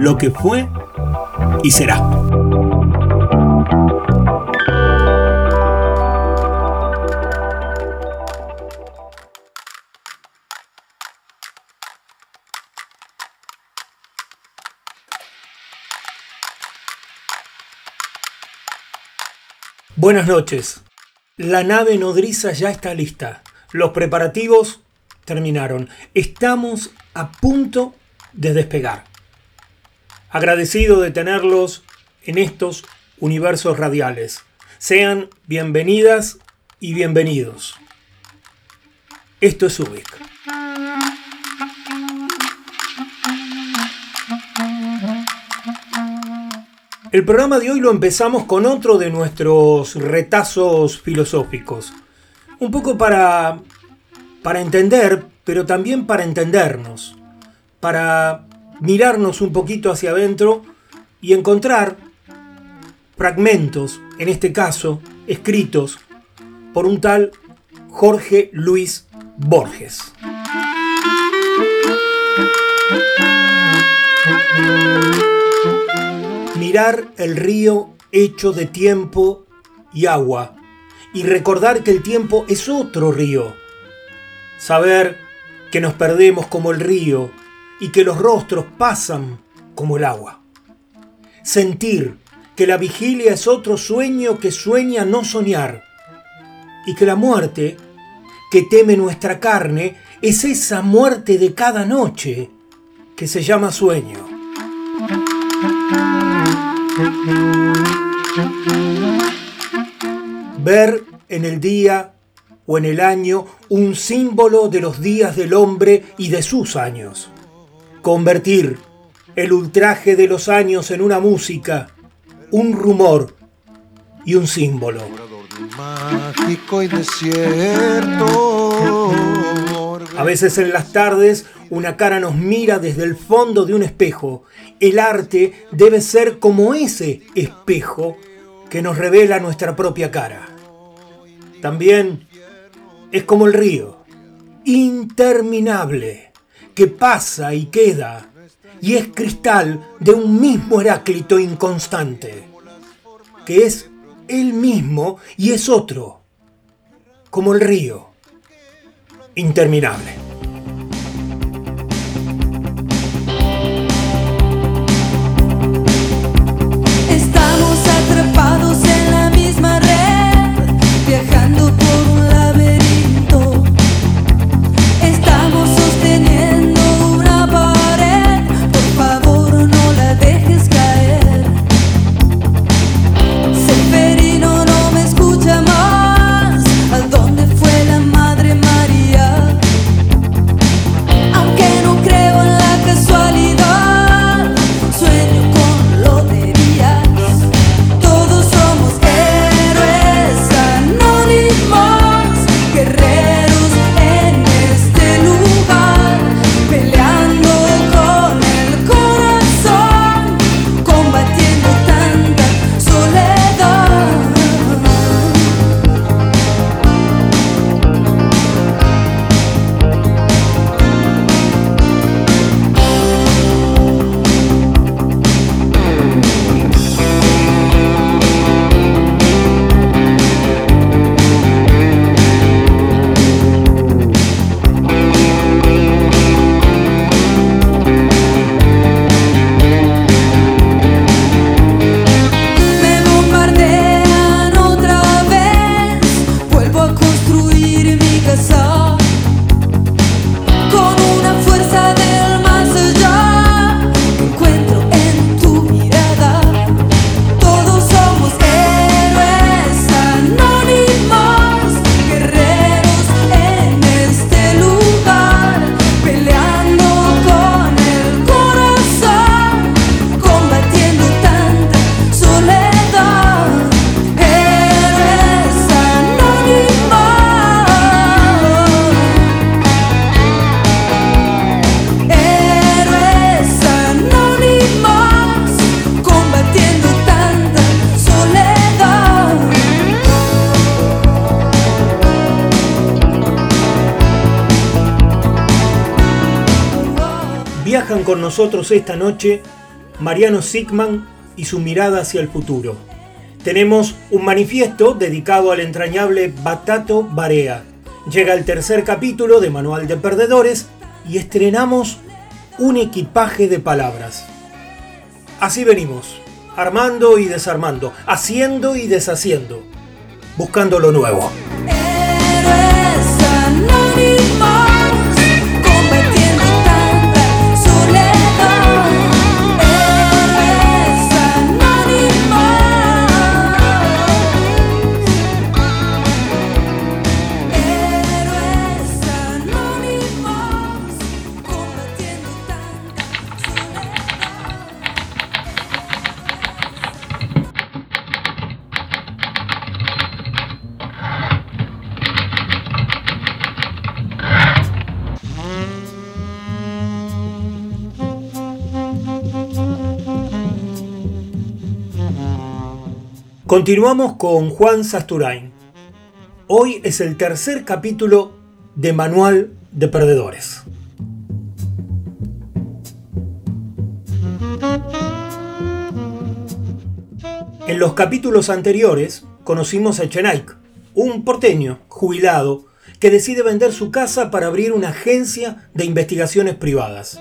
lo que fue y será. Buenas noches. La nave nodriza ya está lista. Los preparativos terminaron. Estamos a punto de despegar. Agradecido de tenerlos en estos universos radiales. Sean bienvenidas y bienvenidos. Esto es Ubik. El programa de hoy lo empezamos con otro de nuestros retazos filosóficos. Un poco para, para entender, pero también para entendernos. Para mirarnos un poquito hacia adentro y encontrar fragmentos, en este caso, escritos por un tal Jorge Luis Borges. mirar el río hecho de tiempo y agua y recordar que el tiempo es otro río. Saber que nos perdemos como el río y que los rostros pasan como el agua. Sentir que la vigilia es otro sueño que sueña no soñar y que la muerte que teme nuestra carne es esa muerte de cada noche que se llama sueño. Ver en el día o en el año un símbolo de los días del hombre y de sus años. Convertir el ultraje de los años en una música, un rumor y un símbolo. A veces en las tardes una cara nos mira desde el fondo de un espejo. El arte debe ser como ese espejo que nos revela nuestra propia cara. También es como el río, interminable, que pasa y queda, y es cristal de un mismo Heráclito inconstante, que es él mismo y es otro, como el río, interminable. Viajan con nosotros esta noche Mariano Sigman y su mirada hacia el futuro. Tenemos un manifiesto dedicado al entrañable Batato Barea. Llega el tercer capítulo de Manual de Perdedores y estrenamos un equipaje de palabras. Así venimos, armando y desarmando, haciendo y deshaciendo, buscando lo nuevo. Continuamos con Juan Sasturain. Hoy es el tercer capítulo de Manual de Perdedores. En los capítulos anteriores conocimos a Chenaik, un porteño jubilado que decide vender su casa para abrir una agencia de investigaciones privadas.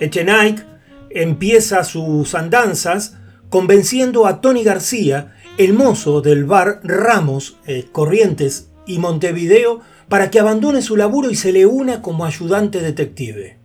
Echenaik empieza sus andanzas convenciendo a Tony García el mozo del bar Ramos, eh, Corrientes y Montevideo para que abandone su laburo y se le una como ayudante detective.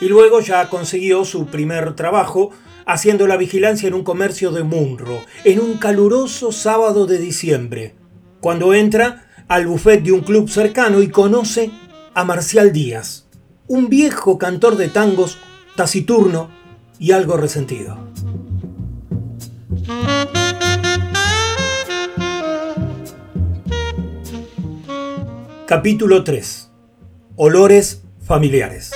Y luego ya consiguió su primer trabajo haciendo la vigilancia en un comercio de Munro, en un caluroso sábado de diciembre, cuando entra al buffet de un club cercano y conoce a Marcial Díaz, un viejo cantor de tangos, taciturno y algo resentido. Capítulo 3. Olores familiares.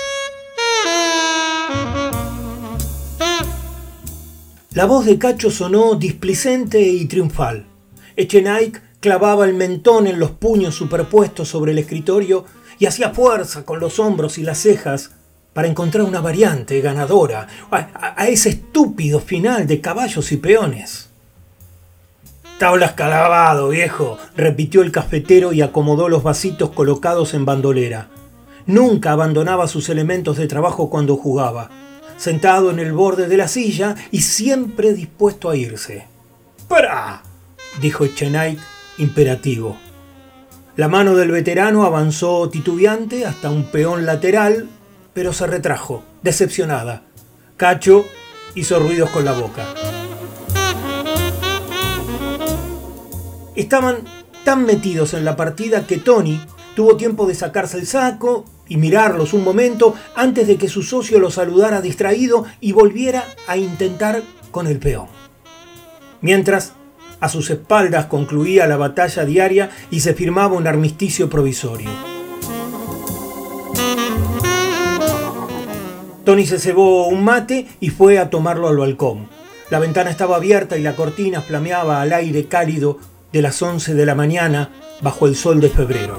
La voz de Cacho sonó displicente y triunfal. Echenaik clavaba el mentón en los puños superpuestos sobre el escritorio y hacía fuerza con los hombros y las cejas para encontrar una variante ganadora a ese estúpido final de caballos y peones. Tablas calabado, viejo, repitió el cafetero y acomodó los vasitos colocados en bandolera. Nunca abandonaba sus elementos de trabajo cuando jugaba, sentado en el borde de la silla y siempre dispuesto a irse. ¡Para! dijo Chenay, imperativo. La mano del veterano avanzó titubeante hasta un peón lateral, pero se retrajo, decepcionada. Cacho hizo ruidos con la boca. Estaban tan metidos en la partida que Tony tuvo tiempo de sacarse el saco y mirarlos un momento antes de que su socio lo saludara distraído y volviera a intentar con el peón. Mientras, a sus espaldas concluía la batalla diaria y se firmaba un armisticio provisorio. Tony se cebó un mate y fue a tomarlo al balcón. La ventana estaba abierta y la cortina flameaba al aire cálido de las 11 de la mañana bajo el sol de febrero.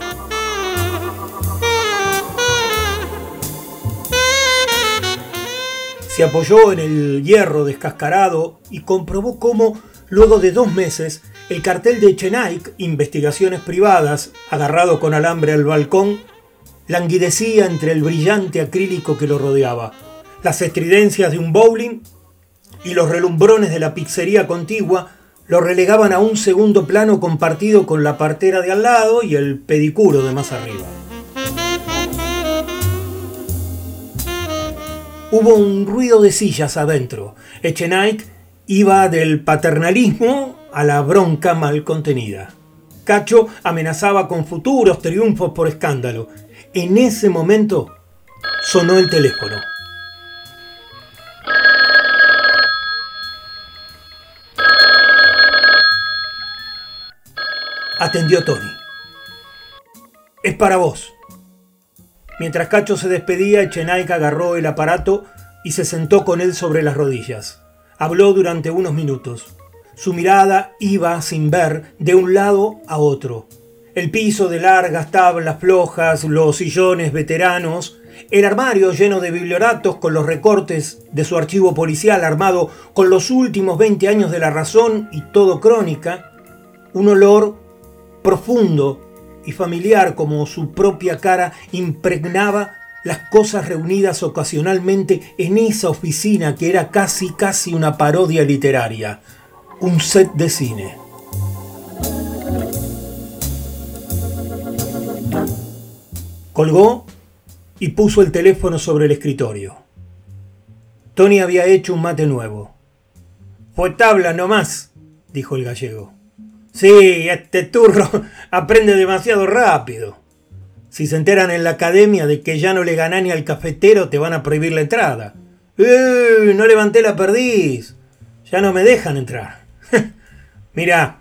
Se apoyó en el hierro descascarado y comprobó cómo, luego de dos meses, el cartel de Chenaik, Investigaciones Privadas, agarrado con alambre al balcón, languidecía entre el brillante acrílico que lo rodeaba, las estridencias de un bowling y los relumbrones de la pizzería contigua lo relegaban a un segundo plano compartido con la partera de al lado y el pedicuro de más arriba. Hubo un ruido de sillas adentro. Echenike iba del paternalismo a la bronca mal contenida. Cacho amenazaba con futuros triunfos por escándalo. En ese momento sonó el teléfono. Atendió Tony. Es para vos. Mientras Cacho se despedía, Chenaik agarró el aparato y se sentó con él sobre las rodillas. Habló durante unos minutos. Su mirada iba, sin ver, de un lado a otro. El piso de largas tablas flojas, los sillones veteranos El armario lleno de biblioratos con los recortes de su archivo policial armado con los últimos 20 años de la razón y todo crónica, un olor profundo y familiar como su propia cara impregnaba las cosas reunidas ocasionalmente en esa oficina que era casi casi una parodia literaria, un set de cine. Colgó y puso el teléfono sobre el escritorio. Tony había hecho un mate nuevo. Fue tabla nomás, dijo el gallego. Sí, este turro aprende demasiado rápido. Si se enteran en la academia de que ya no le ganá ni al cafetero, te van a prohibir la entrada. ¡Eh! No levanté la perdiz. Ya no me dejan entrar. Mira,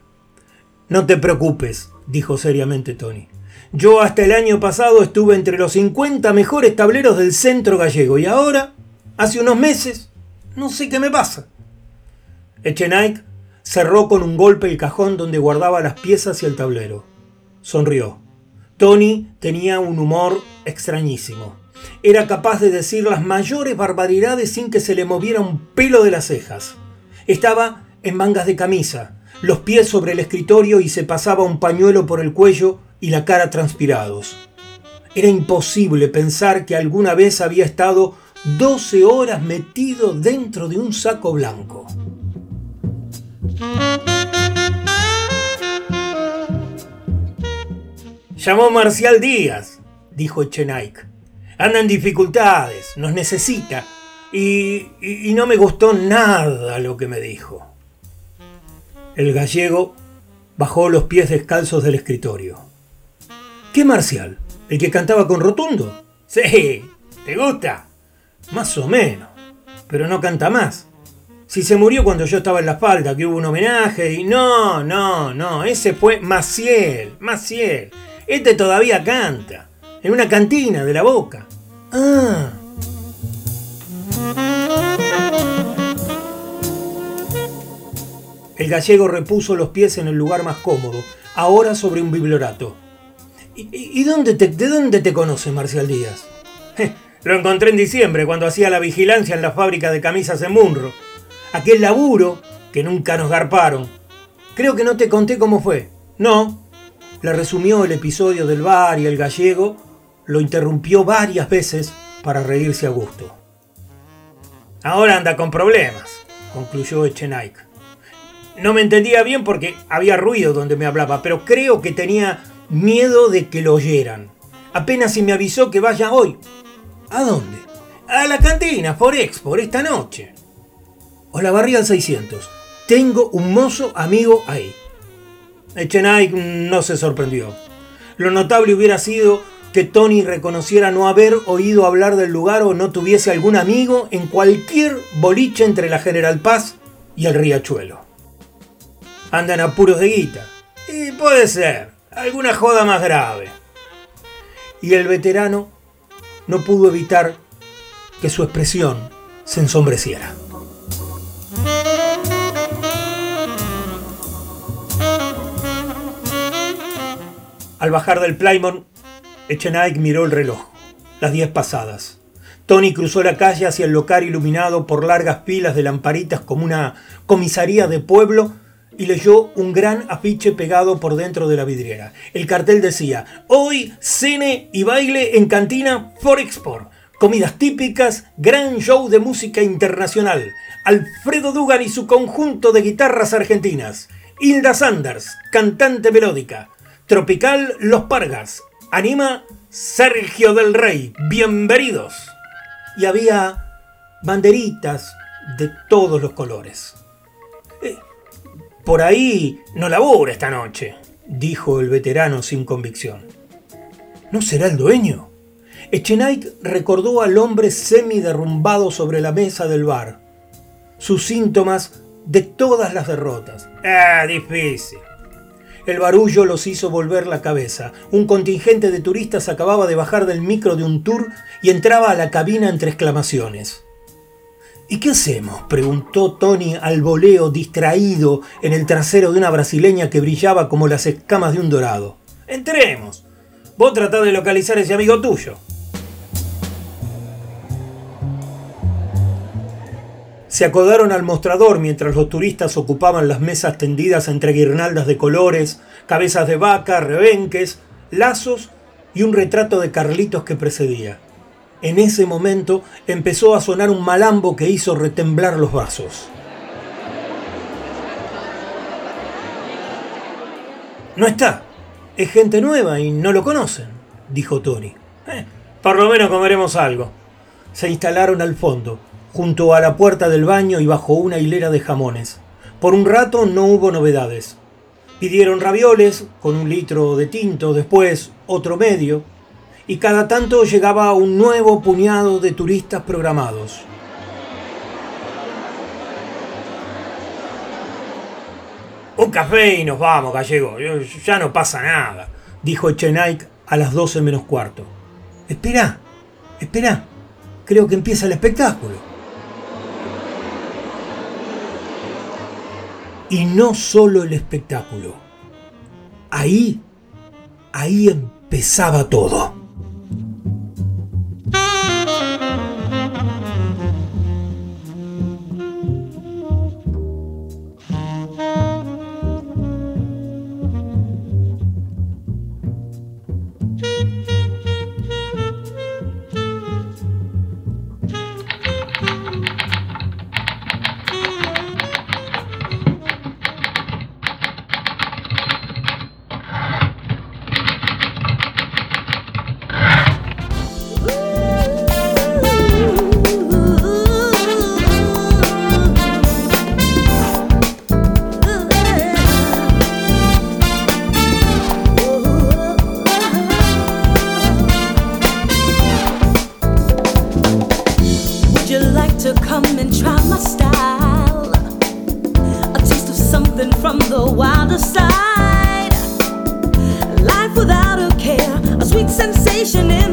no te preocupes, dijo seriamente Tony. Yo hasta el año pasado estuve entre los 50 mejores tableros del centro gallego y ahora, hace unos meses, no sé qué me pasa. Echenique cerró con un golpe el cajón donde guardaba las piezas y el tablero. Sonrió. Tony tenía un humor extrañísimo. Era capaz de decir las mayores barbaridades sin que se le moviera un pelo de las cejas. Estaba en mangas de camisa, los pies sobre el escritorio y se pasaba un pañuelo por el cuello y la cara transpirados. Era imposible pensar que alguna vez había estado 12 horas metido dentro de un saco blanco. Llamó Marcial Díaz, dijo Echenique. Anda en dificultades, nos necesita. Y, y no me gustó nada lo que me dijo. El gallego bajó los pies descalzos del escritorio. ¿Qué Marcial? ¿El que cantaba con Rotundo? Sí, ¿te gusta? Más o menos, pero no canta más. Si se murió cuando yo estaba en la falda, que hubo un homenaje y... No, no, no, ese fue Maciel, Maciel. Este todavía canta, en una cantina de la boca. Ah. El gallego repuso los pies en el lugar más cómodo, ahora sobre un bibliorato. ¿Y, dónde te, de dónde te conoce Marcial Díaz? Lo encontré en diciembre cuando hacía la vigilancia en la fábrica de camisas en Munro. Aquel laburo que nunca nos garparon. Creo que no te conté cómo fue. No. Le resumió el episodio del bar y el gallego lo interrumpió varias veces para reírse a gusto. Ahora anda con problemas, concluyó Echenique. No me entendía bien porque había ruido donde me hablaba, pero creo que tenía miedo de que lo oyeran. Apenas si me avisó que vaya hoy. ¿A dónde? A la cantina, por por esta noche. La barría al 600. Tengo un mozo amigo ahí. Echenay no se sorprendió. Lo notable hubiera sido que Tony reconociera no haber oído hablar del lugar o no tuviese algún amigo en cualquier boliche entre la General Paz y el Riachuelo. Andan apuros de guita. Y puede ser alguna joda más grave. Y el veterano no pudo evitar que su expresión se ensombreciera. Al bajar del Plymouth, Echenique miró el reloj. Las diez pasadas. Tony cruzó la calle hacia el local iluminado por largas pilas de lamparitas como una comisaría de pueblo y leyó un gran afiche pegado por dentro de la vidriera. El cartel decía, hoy cine y baile en cantina Forexport. Comidas típicas, gran show de música internacional. Alfredo Dugan y su conjunto de guitarras argentinas. Hilda Sanders, cantante melódica. Tropical Los Pargas. Anima Sergio del Rey. Bienvenidos. Y había banderitas de todos los colores. Por ahí no labura esta noche, dijo el veterano sin convicción. ¿No será el dueño? Echenique recordó al hombre semi derrumbado sobre la mesa del bar. Sus síntomas de todas las derrotas. Ah, difícil. El barullo los hizo volver la cabeza. Un contingente de turistas acababa de bajar del micro de un tour y entraba a la cabina entre exclamaciones. ¿Y qué hacemos? preguntó Tony al voleo distraído en el trasero de una brasileña que brillaba como las escamas de un dorado. Entremos. Vos tratás de localizar a ese amigo tuyo. Se acodaron al mostrador mientras los turistas ocupaban las mesas tendidas entre guirnaldas de colores, cabezas de vaca, rebenques, lazos y un retrato de Carlitos que precedía. En ese momento empezó a sonar un malambo que hizo retemblar los vasos. No está. Es gente nueva y no lo conocen, dijo Tony. Eh, por lo menos comeremos algo. Se instalaron al fondo, junto a la puerta del baño y bajo una hilera de jamones. Por un rato no hubo novedades. Pidieron ravioles con un litro de tinto, después otro medio, y cada tanto llegaba un nuevo puñado de turistas programados. Un café y nos vamos, gallego. Ya no pasa nada, dijo Chenaik a las doce menos cuarto. Espera, espera. Creo que empieza el espectáculo. Y no solo el espectáculo. Ahí, ahí empezaba todo. to come and try my style. A taste of something from the wilder side. Life without a care, a sweet sensation in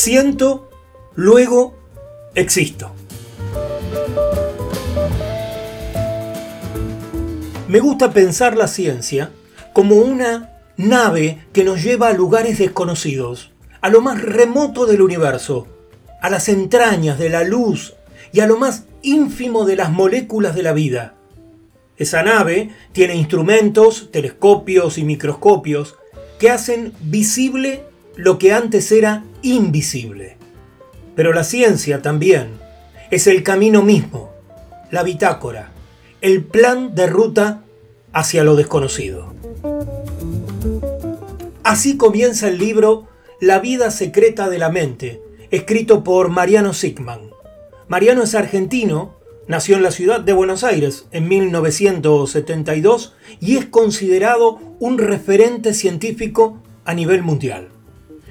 Siento, luego existo. Me gusta pensar la ciencia como una nave que nos lleva a lugares desconocidos, a lo más remoto del universo, a las entrañas de la luz y a lo más ínfimo de las moléculas de la vida. Esa nave tiene instrumentos, telescopios y microscopios que hacen visible lo que antes era invisible. Pero la ciencia también es el camino mismo, la bitácora, el plan de ruta hacia lo desconocido. Así comienza el libro La vida secreta de la mente, escrito por Mariano Sigman. Mariano es argentino, nació en la ciudad de Buenos Aires en 1972 y es considerado un referente científico a nivel mundial.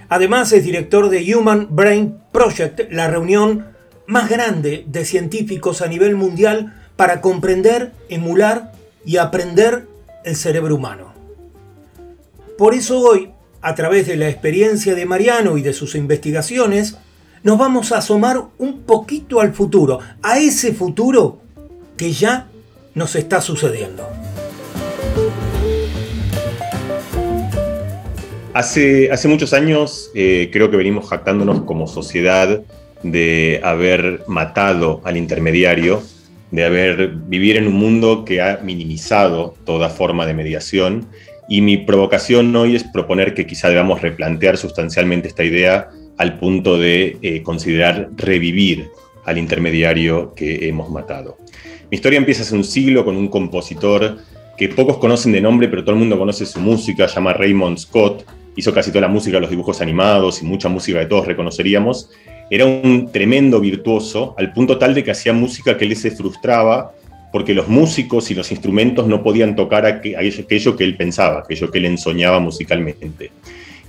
Además es director de Human Brain Project, la reunión más grande de científicos a nivel mundial para comprender, emular y aprender el cerebro humano. Por eso hoy, a través de la experiencia de Mariano y de sus investigaciones, nos vamos a asomar un poquito al futuro, a ese futuro que ya nos está sucediendo. Hace, muchos años eh, creo que venimos jactándonos como sociedad de haber matado al intermediario, de haber vivir en un mundo que ha minimizado toda forma de mediación. Y mi provocación hoy es proponer que quizá debamos replantear sustancialmente esta idea al punto de eh, considerar revivir al intermediario que hemos matado. Mi historia empieza hace un siglo con un compositor que pocos conocen de nombre, pero todo el mundo conoce su música, se llama Raymond Scott, hizo casi toda la música, los dibujos animados y mucha música que todos reconoceríamos. Era un tremendo virtuoso, al punto tal de que hacía música que él se frustraba porque los músicos y los instrumentos no podían tocar aquello que él pensaba, aquello que él ensoñaba musicalmente.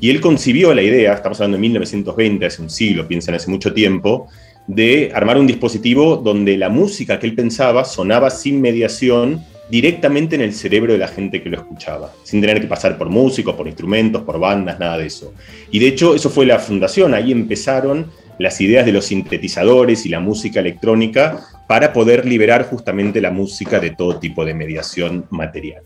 Y él concibió la idea, estamos hablando de 1920, hace un siglo, piensan hace mucho tiempo, de armar un dispositivo donde la música que él pensaba sonaba sin mediación directamente en el cerebro de la gente que lo escuchaba, sin tener que pasar por músicos, por instrumentos, por bandas, nada de eso. Y de hecho eso fue la fundación, ahí empezaron las ideas de los sintetizadores y la música electrónica para poder liberar justamente la música de todo tipo de mediación material.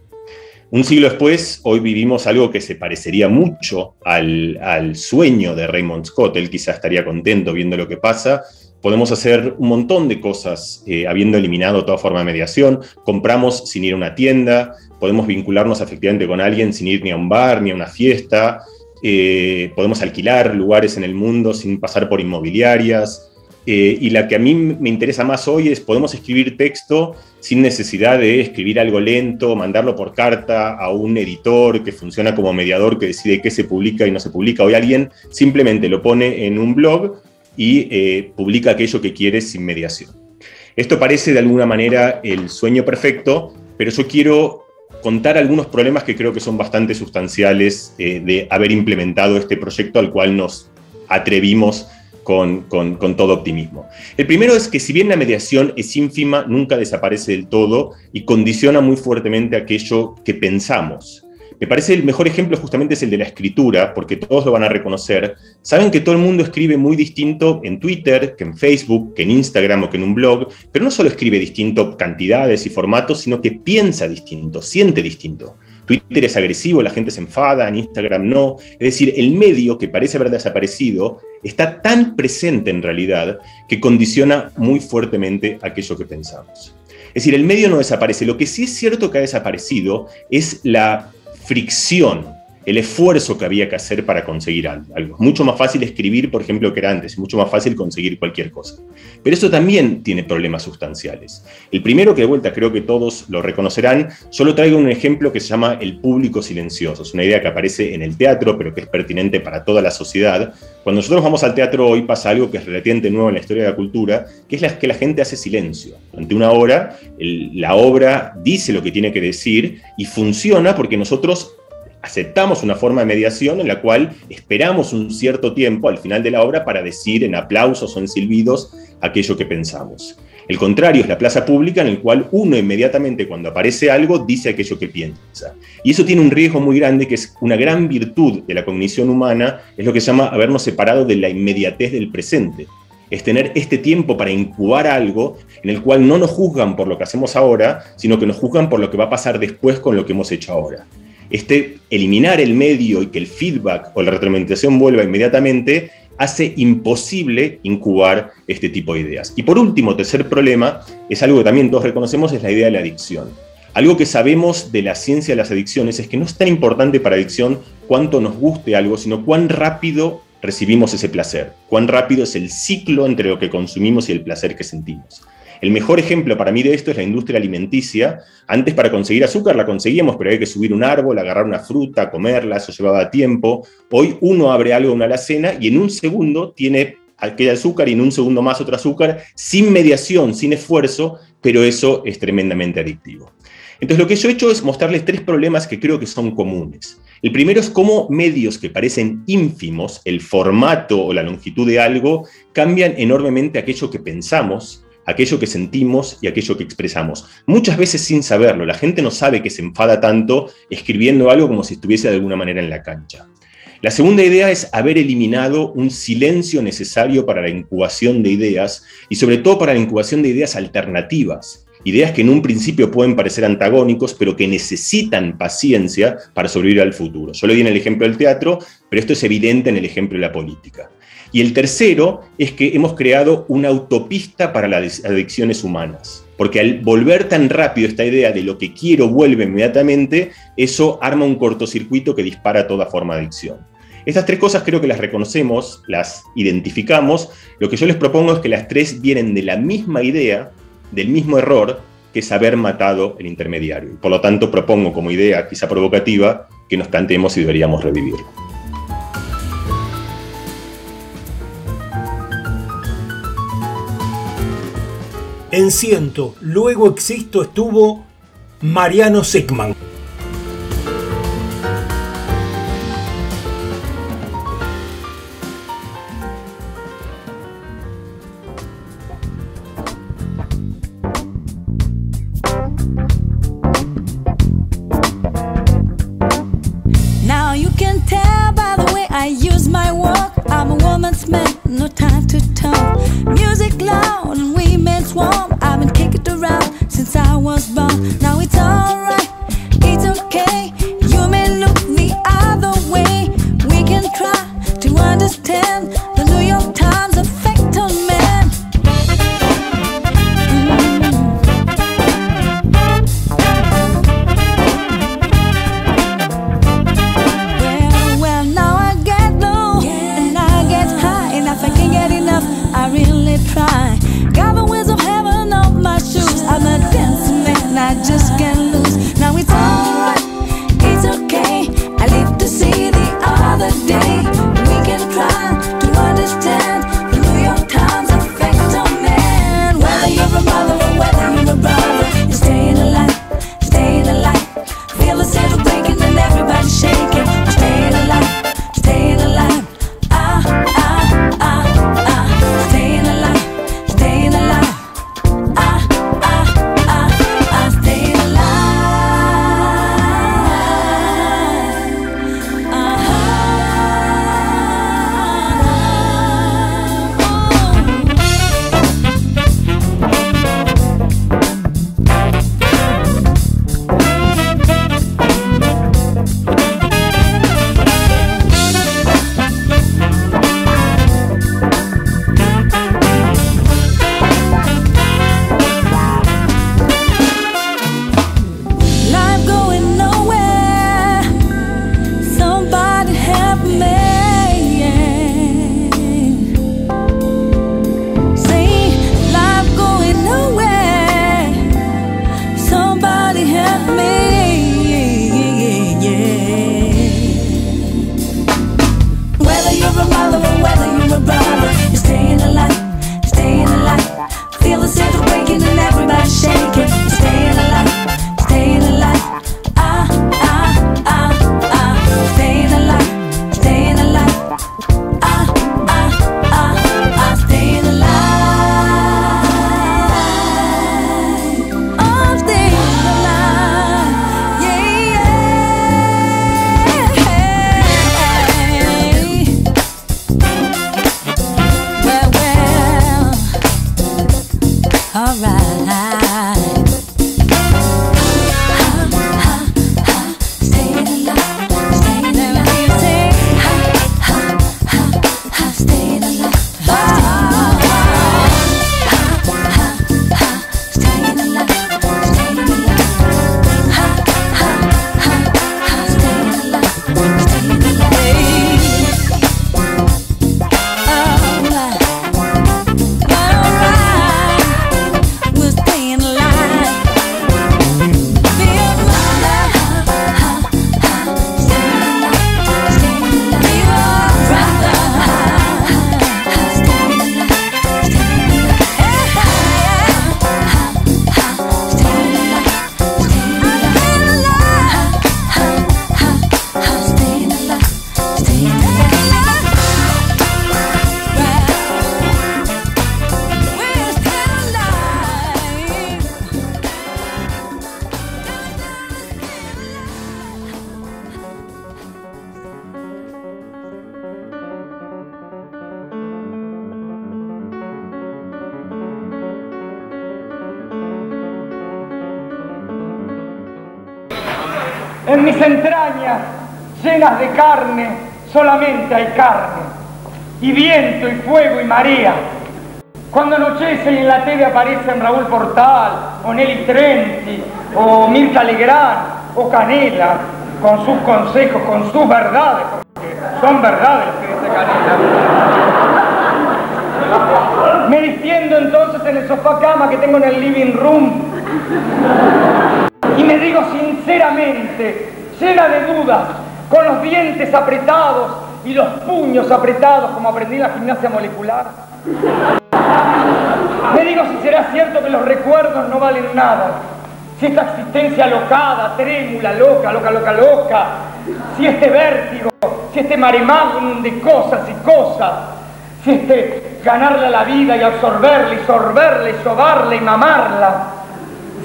Un siglo después, hoy vivimos algo que se parecería mucho al, sueño de Raymond Scott. Él quizá estaría contento viendo lo que pasa. Podemos hacer un montón de cosas eh, habiendo eliminado toda forma de mediación. Compramos sin ir a una tienda, podemos vincularnos efectivamente con alguien sin ir ni a un bar ni a una fiesta. Eh, podemos alquilar lugares en el mundo sin pasar por inmobiliarias. Eh, y la que a mí me interesa más hoy es podemos escribir texto sin necesidad de escribir algo lento, mandarlo por carta a un editor que funciona como mediador que decide qué se publica y no se publica. Hoy alguien simplemente lo pone en un blog y eh, publica aquello que quiere sin mediación. Esto parece de alguna manera el sueño perfecto, pero yo quiero contar algunos problemas que creo que son bastante sustanciales eh, de haber implementado este proyecto al cual nos atrevimos con, todo optimismo. El primero es que si bien la mediación es ínfima, nunca desaparece del todo y condiciona muy fuertemente aquello que pensamos. Me parece el mejor ejemplo justamente es el de la escritura, porque todos lo van a reconocer. Saben que todo el mundo escribe muy distinto en Twitter, que en Facebook, que en Instagram o que en un blog, pero no solo escribe distinto cantidades y formatos, sino que piensa distinto, siente distinto. Twitter es agresivo, la gente se enfada, en Instagram no. Es decir, el medio que parece haber desaparecido está tan presente en realidad que condiciona muy fuertemente aquello que pensamos. Es decir, el medio no desaparece. Lo que sí es cierto que ha desaparecido es la fricción el esfuerzo que había que hacer para conseguir algo. Es mucho más fácil escribir, por ejemplo, que era antes, mucho más fácil conseguir cualquier cosa. Pero eso también tiene problemas sustanciales. El primero, que de vuelta creo que todos lo reconocerán, solo traigo un ejemplo que se llama el público silencioso. Es una idea que aparece en el teatro, pero que es pertinente para toda la sociedad. Cuando nosotros vamos al teatro hoy pasa algo que es relativamente nuevo en la historia de la cultura, que es que la gente hace silencio. Durante una hora, la obra dice lo que tiene que decir y funciona porque nosotros aceptamos una forma de mediación en la cual esperamos un cierto tiempo al final de la obra para decir en aplausos o en silbidos aquello que pensamos. El contrario es la plaza pública en el cual uno inmediatamente cuando aparece algo dice aquello que piensa. Y eso tiene un riesgo muy grande que es una gran virtud de la cognición humana, es lo que se llama habernos separado de la inmediatez del presente. es tener este tiempo para incubar algo en el cual no nos juzgan por lo que hacemos ahora, sino que nos juzgan por lo que va a pasar después con lo que hemos hecho ahora. Este eliminar el medio y que el feedback o la retroalimentación vuelva inmediatamente hace imposible incubar este tipo de ideas. Y por último, tercer problema, es algo que también todos reconocemos, es la idea de la adicción. Algo que sabemos de la ciencia de las adicciones es que no es tan importante para adicción cuánto nos guste algo, sino cuán rápido recibimos ese placer, cuán rápido es el ciclo entre lo que consumimos y el placer que sentimos. El mejor ejemplo para mí de esto es la industria alimenticia. Antes para conseguir azúcar la conseguíamos, pero había que subir un árbol, agarrar una fruta, comerla, eso llevaba tiempo. Hoy uno abre algo una alacena y en un segundo tiene aquel azúcar y en un segundo más otro azúcar, sin mediación, sin esfuerzo, pero eso es tremendamente adictivo. Entonces lo que yo he hecho es mostrarles tres problemas que creo que son comunes. El primero es cómo medios que parecen ínfimos, el formato o la longitud de algo, cambian enormemente aquello que pensamos, aquello que sentimos y aquello que expresamos. Muchas veces sin saberlo, la gente no sabe que se enfada tanto escribiendo algo como si estuviese de alguna manera en la cancha. La segunda idea es haber eliminado un silencio necesario para la incubación de ideas y sobre todo para la incubación de ideas alternativas Ideas que en un principio pueden parecer antagónicos, pero que necesitan paciencia para sobrevivir al futuro. Yo le di en el ejemplo del teatro, pero esto es evidente en el ejemplo de la política. Y el tercero es que hemos creado una autopista para las adicciones humanas. Porque al volver tan rápido esta idea de lo que quiero vuelve inmediatamente, eso arma un cortocircuito que dispara toda forma de adicción. Estas tres cosas creo que las reconocemos, las identificamos. Lo que yo les propongo es que las tres vienen de la misma idea, del mismo error que es haber matado el intermediario. Por lo tanto, propongo como idea, quizá provocativa, que nos planteemos si deberíamos revivirlo. En ciento, luego existo estuvo Mariano Sickman. En mis entrañas, llenas de carne, solamente hay carne, y viento, y fuego, y marea. Cuando anochece y en la TV aparecen Raúl Portal, o Nelly Trenti, o Mirta Legrand, o Canela, con sus consejos, con sus verdades, porque son verdades que dice Canela. Me distiendo entonces en el sofá cama que tengo en el living room y me digo sinceramente, llena de dudas, con los dientes apretados y los puños apretados como aprendí en la gimnasia molecular. Me digo si será cierto que los recuerdos no valen nada, si esta existencia locada, trémula, loca, loca, loca, loca, si este vértigo, si este maremágnum de cosas y cosas, si este ganarle a la vida y absorberla y sorberla y sobarla y mamarla,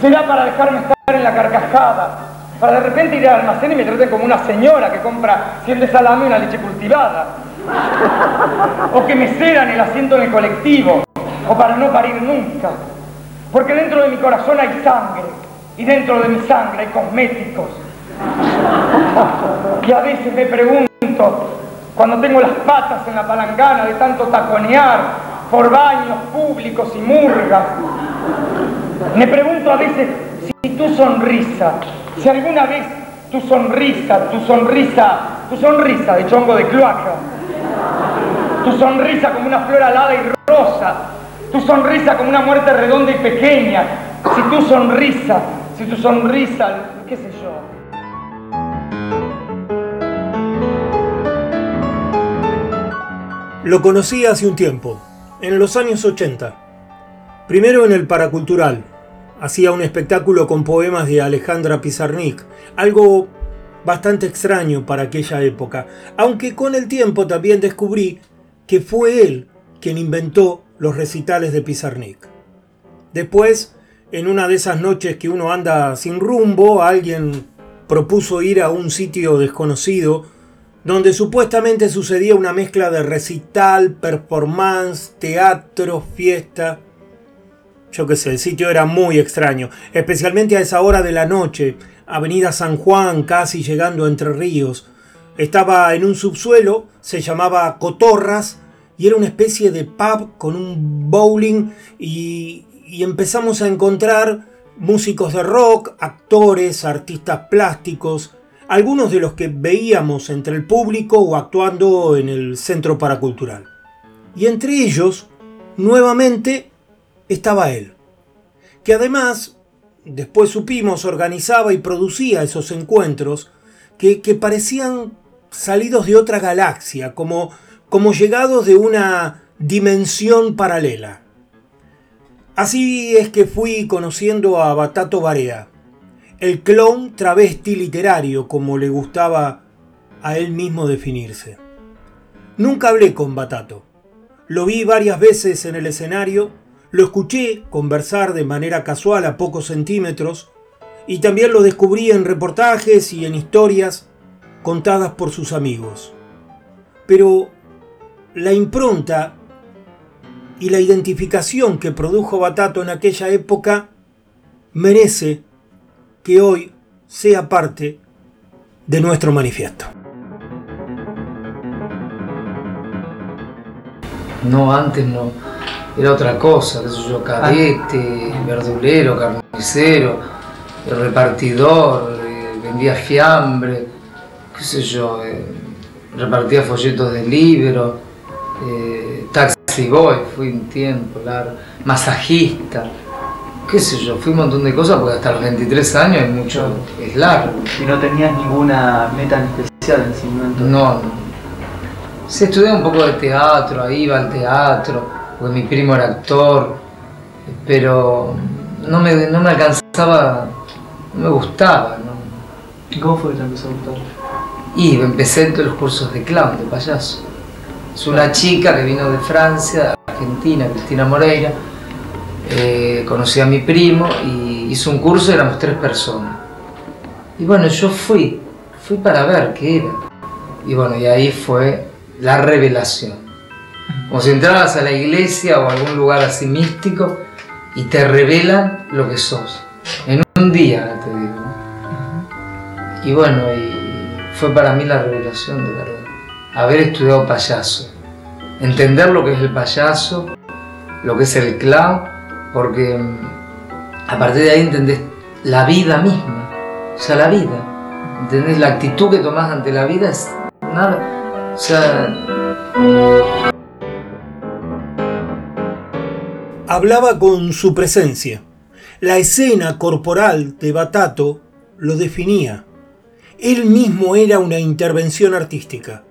será para dejarme estar en la carcajada, para de repente ir al almacén y me traten como una señora que compra 100 de salame y una leche cultivada, o que me cedan el asiento en el colectivo, o para no parir nunca, porque dentro de mi corazón hay sangre, y dentro de mi sangre hay cosméticos, y a veces me pregunto, cuando tengo las patas en la palangana de tanto taconear por baños públicos y murgas, me pregunto a veces si tu sonrisa, si alguna vez tu sonrisa, tu sonrisa, tu sonrisa de chongo de cloaca, tu sonrisa como una flor alada y rosa, tu sonrisa como una muerte redonda y pequeña, si tu sonrisa, si tu sonrisa, qué sé yo. Lo conocí hace un tiempo, en los años 80. Primero en el Paracultural. Hacía un espectáculo con poemas de Alejandra Pizarnik, algo bastante extraño para aquella época, aunque con el tiempo también descubrí que fue él quien inventó los recitales de Pizarnik. Después, en una de esas noches que uno anda sin rumbo, alguien propuso ir a un sitio desconocido donde supuestamente sucedía una mezcla de recital, performance, teatro, fiesta. Yo qué sé, el sitio era muy extraño, especialmente a esa hora de la noche, Avenida San Juan, casi llegando a Entre Ríos. Estaba en un subsuelo, se llamaba Cotorras, y era una especie de pub con un bowling y, y empezamos a encontrar músicos de rock, actores, artistas plásticos, algunos de los que veíamos entre el público o actuando en el centro paracultural. Y entre ellos, nuevamente, estaba él, que además, después supimos, organizaba y producía esos encuentros que, que parecían salidos de otra galaxia, como, como llegados de una dimensión paralela. Así es que fui conociendo a Batato Barea, el clon travesti literario, como le gustaba a él mismo definirse. Nunca hablé con Batato. Lo vi varias veces en el escenario, lo escuché conversar de manera casual a pocos centímetros y también lo descubrí en reportajes y en historias contadas por sus amigos. Pero la impronta y la identificación que produjo Batato en aquella época merece que hoy sea parte de nuestro manifiesto. No, antes no. Era otra cosa, qué sé yo, cadete, verdulero, carnicero, repartidor, eh, vendía fiambre, qué sé yo, eh, repartía folletos de libro, eh, taxi boy, fui un tiempo largo, masajista, qué sé yo, fui un montón de cosas porque hasta los 23 años es mucho, es largo. ¿Y no tenías ninguna meta en especial en ese momento? No, no. Se estudiaba un poco de teatro, iba al teatro, porque mi primo era actor, pero no me, no me alcanzaba, no me gustaba. ¿no? ¿Y cómo fue que te empezó a gustar? Y empecé en los cursos de clown, de payaso. Es una chica que vino de Francia, de Argentina, Cristina Moreira. Eh, conocí a mi primo y hizo un curso, éramos tres personas. Y bueno, yo fui, fui para ver qué era. Y bueno, y ahí fue la revelación. Como si entrabas a la iglesia o a algún lugar así místico y te revelan lo que sos. En un día, te digo. Y bueno, y fue para mí la revelación de verdad. Haber estudiado payaso. Entender lo que es el payaso, lo que es el clown, porque mm, a partir de ahí entendés la vida misma. O sea, la vida. ¿Entendés? La actitud que tomás ante la vida es nada. O sea, Hablaba con su presencia. La escena corporal de Batato lo definía. Él mismo era una intervención artística.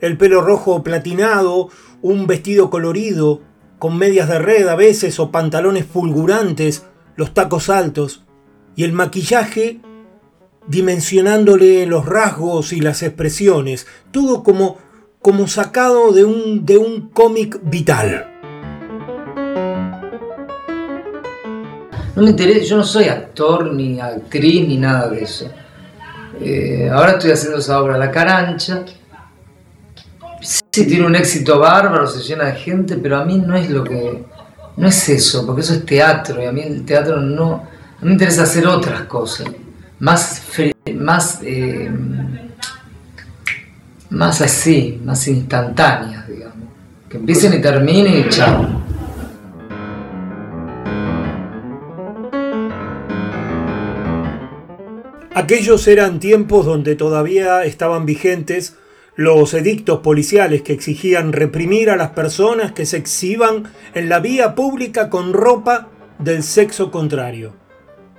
El pelo rojo platinado, un vestido colorido, con medias de red a veces o pantalones fulgurantes, los tacos altos, y el maquillaje dimensionándole los rasgos y las expresiones, todo como, como sacado de un, de un cómic vital. No me interesa, yo no soy actor, ni actriz, ni nada de eso. Eh, ahora estoy haciendo esa obra La Carancha. Sí, tiene un éxito bárbaro, se llena de gente, pero a mí no es lo que. No es eso, porque eso es teatro, y a mí el teatro no. A mí me interesa hacer otras cosas, más, más, eh, más así, más instantáneas, digamos. Que empiecen y terminen y chao. Aquellos eran tiempos donde todavía estaban vigentes los edictos policiales que exigían reprimir a las personas que se exhiban en la vía pública con ropa del sexo contrario.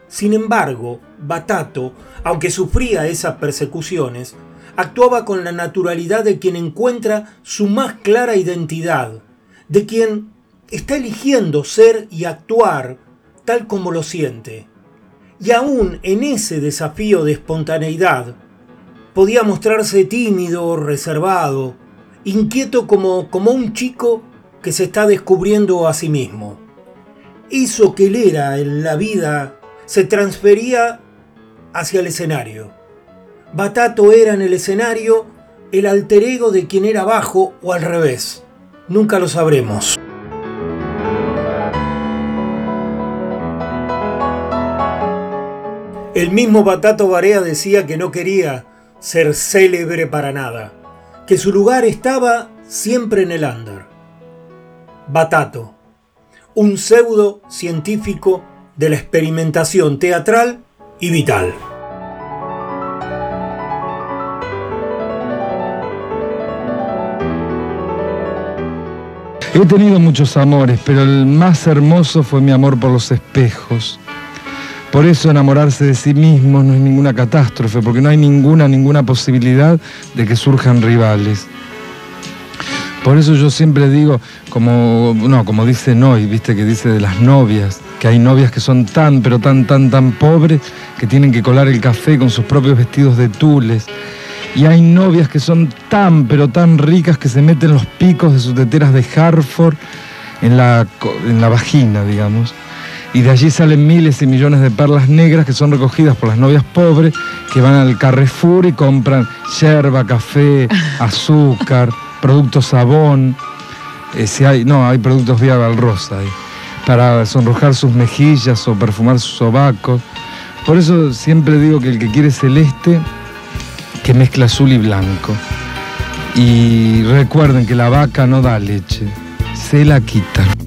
Sin embargo, Batato, aunque sufría esas persecuciones, actuaba con la naturalidad de quien encuentra su más clara identidad, de quien está eligiendo ser y actuar tal como lo siente. Y aún en ese desafío de espontaneidad, podía mostrarse tímido, reservado, inquieto como, como un chico que se está descubriendo a sí mismo. Eso que él era en la vida se transfería hacia el escenario. Batato era en el escenario el alter ego de quien era abajo o al revés. Nunca lo sabremos. El mismo Batato Barea decía que no quería ser célebre para nada, que su lugar estaba siempre en el under. Batato, un pseudo científico de la experimentación teatral y vital. He tenido muchos amores, pero el más hermoso fue mi amor por los espejos. Por eso enamorarse de sí mismo no es ninguna catástrofe, porque no hay ninguna, ninguna posibilidad de que surjan rivales. Por eso yo siempre digo, como, no, como dice Noy, viste que dice de las novias, que hay novias que son tan, pero tan, tan, tan pobres que tienen que colar el café con sus propios vestidos de tules. Y hay novias que son tan, pero tan ricas que se meten los picos de sus teteras de Hartford en la, en la vagina, digamos. Y de allí salen miles y millones de perlas negras que son recogidas por las novias pobres que van al Carrefour y compran yerba, café, azúcar, productos sabón. eh, si hay, no, hay productos Vía Rosa ahí, para sonrojar sus mejillas o perfumar sus sobacos. Por eso siempre digo que el que quiere celeste, que mezcla azul y blanco. Y recuerden que la vaca no da leche, se la quita.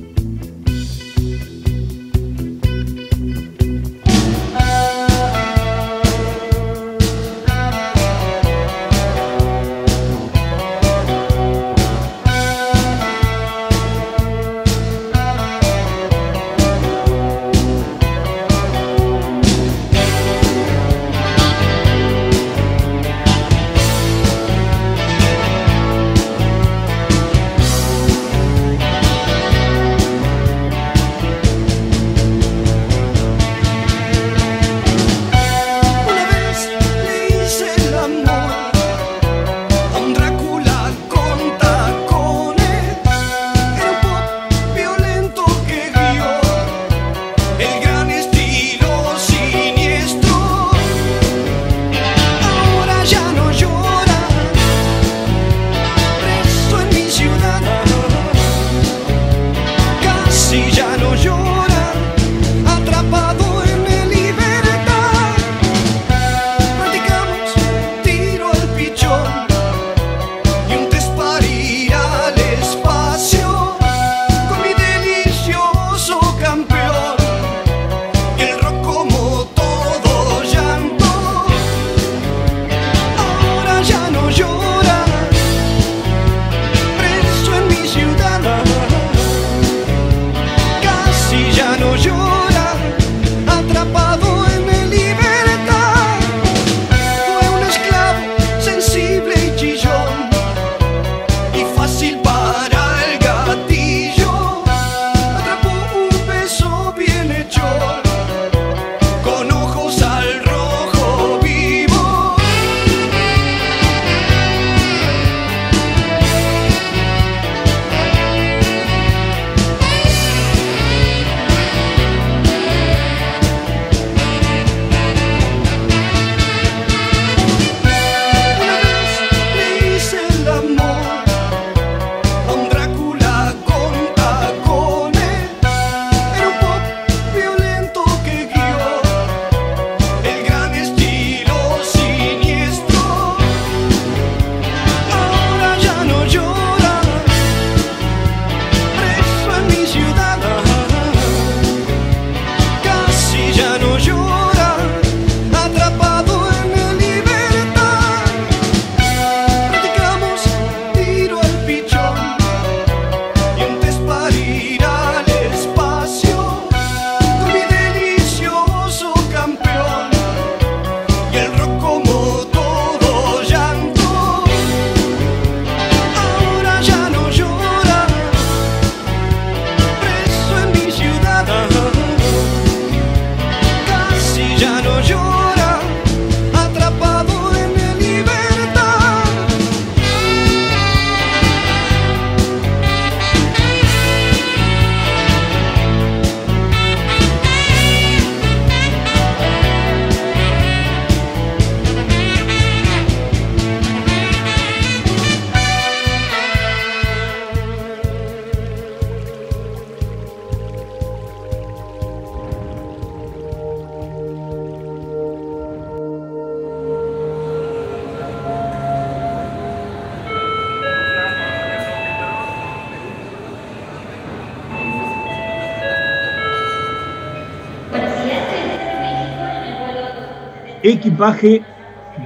Equipaje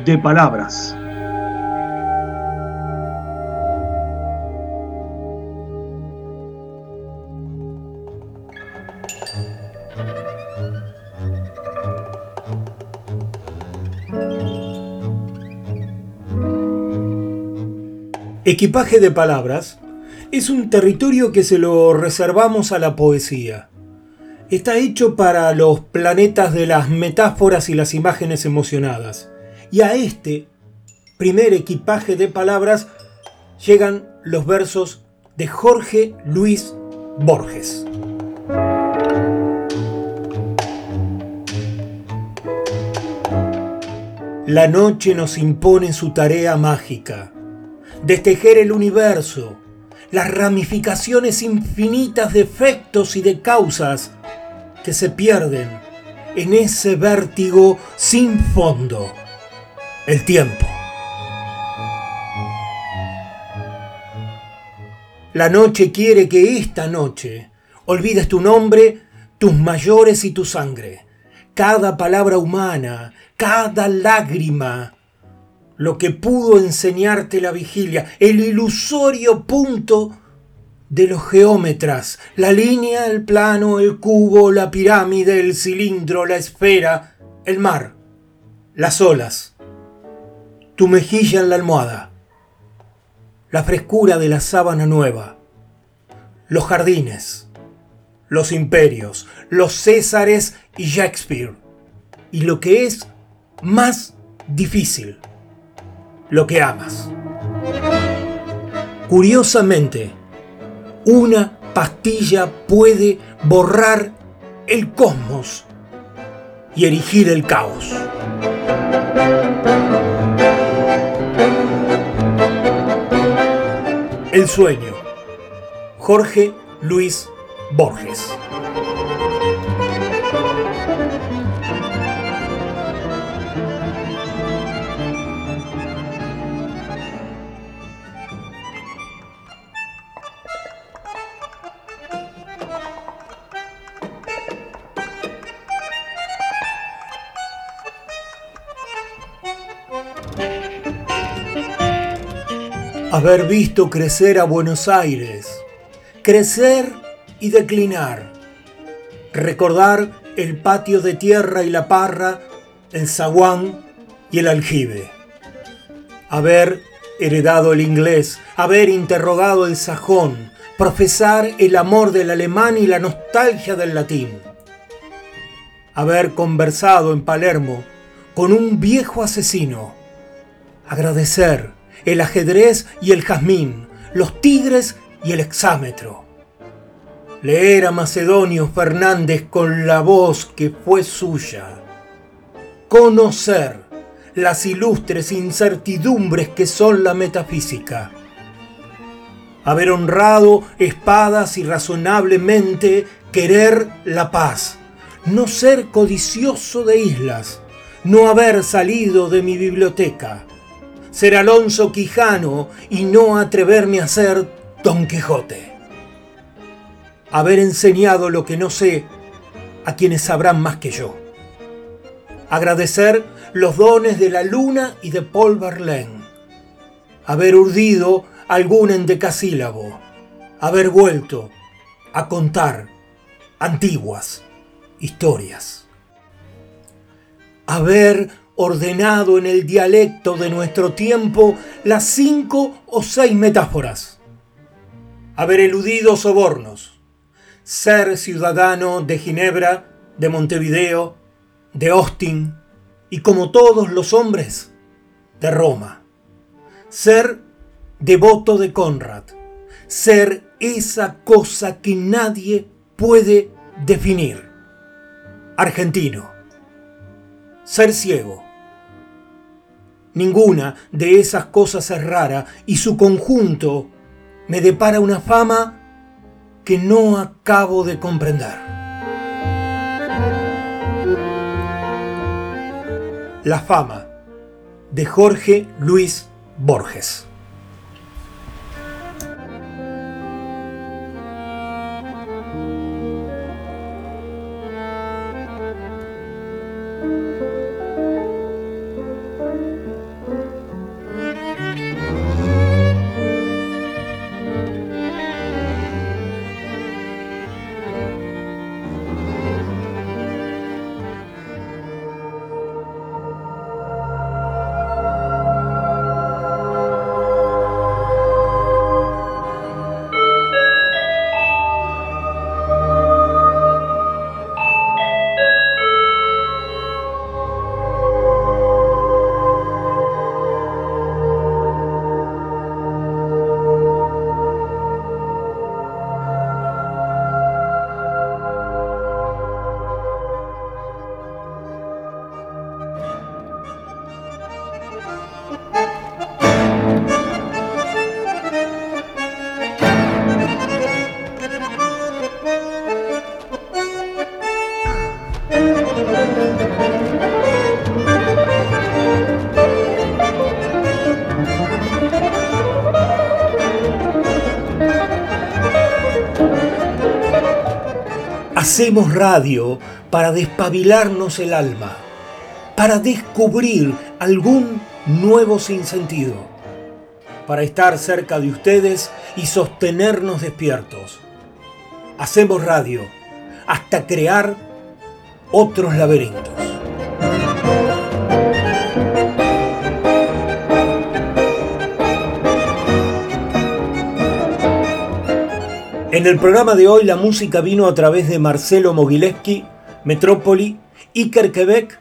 de palabras. Equipaje de palabras es un territorio que se lo reservamos a la poesía está hecho para los planetas de las metáforas y las imágenes emocionadas. Y a este primer equipaje de palabras llegan los versos de Jorge Luis Borges. La noche nos impone su tarea mágica, destejer el universo, las ramificaciones infinitas de efectos y de causas que se pierden en ese vértigo sin fondo, el tiempo. La noche quiere que esta noche olvides tu nombre, tus mayores y tu sangre, cada palabra humana, cada lágrima, lo que pudo enseñarte la vigilia, el ilusorio punto de los geómetras, la línea, el plano, el cubo, la pirámide, el cilindro, la esfera, el mar, las olas, tu mejilla en la almohada la frescura de la sábana nueva, los jardines, los imperios, los Césares y Shakespeare, y lo que es más difícil, lo que amas. Curiosamente, una pastilla puede borrar el cosmos y erigir el caos. El sueño. Jorge Luis Borges. Haber visto crecer a Buenos Aires, crecer y declinar, recordar el patio de tierra y la parra, el zaguán y el aljibe, haber heredado el inglés, haber interrogado el sajón, profesar el amor del alemán y la nostalgia del latín, haber conversado en Palermo con un viejo asesino, agradecer el ajedrez y el jazmín, los tigres y el exámetro. Leer a Macedonio Fernández con la voz que fue suya. Conocer las ilustres incertidumbres que son la metafísica. Haber honrado espadas y razonablemente querer la paz. No ser codicioso de islas. No haber salido de mi biblioteca ser Alonso Quijano y no atreverme a ser Don Quijote. Haber enseñado lo que no sé a quienes sabrán más que yo. Agradecer los dones de la luna y de Paul Verlaine. Haber urdido algún endecasílabo. Haber vuelto a contar antiguas historias. Haber ordenado en el dialecto de nuestro tiempo las cinco o seis metáforas. Haber eludido sobornos. Ser ciudadano de Ginebra, de Montevideo, de Austin y como todos los hombres, de Roma. Ser devoto de Conrad. Ser esa cosa que nadie puede definir. Argentino. Ser ciego Ninguna de esas cosas es rara y su conjunto me depara una fama que no acabo de comprender. La fama de Jorge Luis Borges. Hacemos radio para despabilarnos el alma, para descubrir algún nuevo sinsentido, para estar cerca de ustedes y sostenernos despiertos. Hacemos radio hasta crear otros laberintos. En el programa de hoy la música vino a través de Marcelo Mogileski, Metrópoli, Iker Quebec,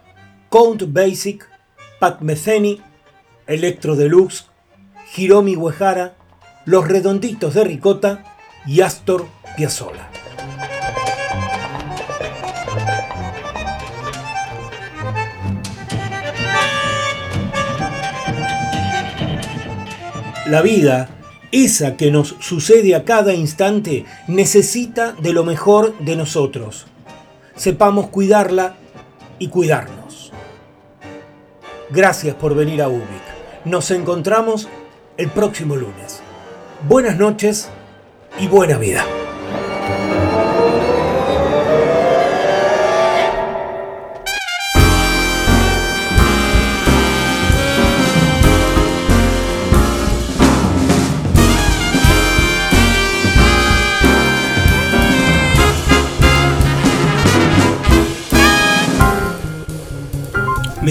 Count Basic, Pat Metheny, Electro Deluxe, Hiromi Uehara, Los Redonditos de Ricota y Astor Piazzolla. La vida esa que nos sucede a cada instante necesita de lo mejor de nosotros. Sepamos cuidarla y cuidarnos. Gracias por venir a UBIC. Nos encontramos el próximo lunes. Buenas noches y buena vida.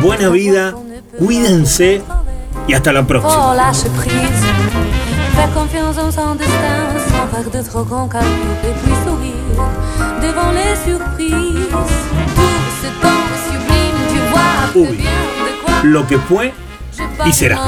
Buena vida, cuídense y hasta la próxima. Faire confiance en son destin, sans faire de trop grands calculs et puis sourire devant les surprises. Tout ce temps sublime, tu vois que bien de quoi. Lo que fue y será.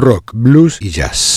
Rock, blues y jazz.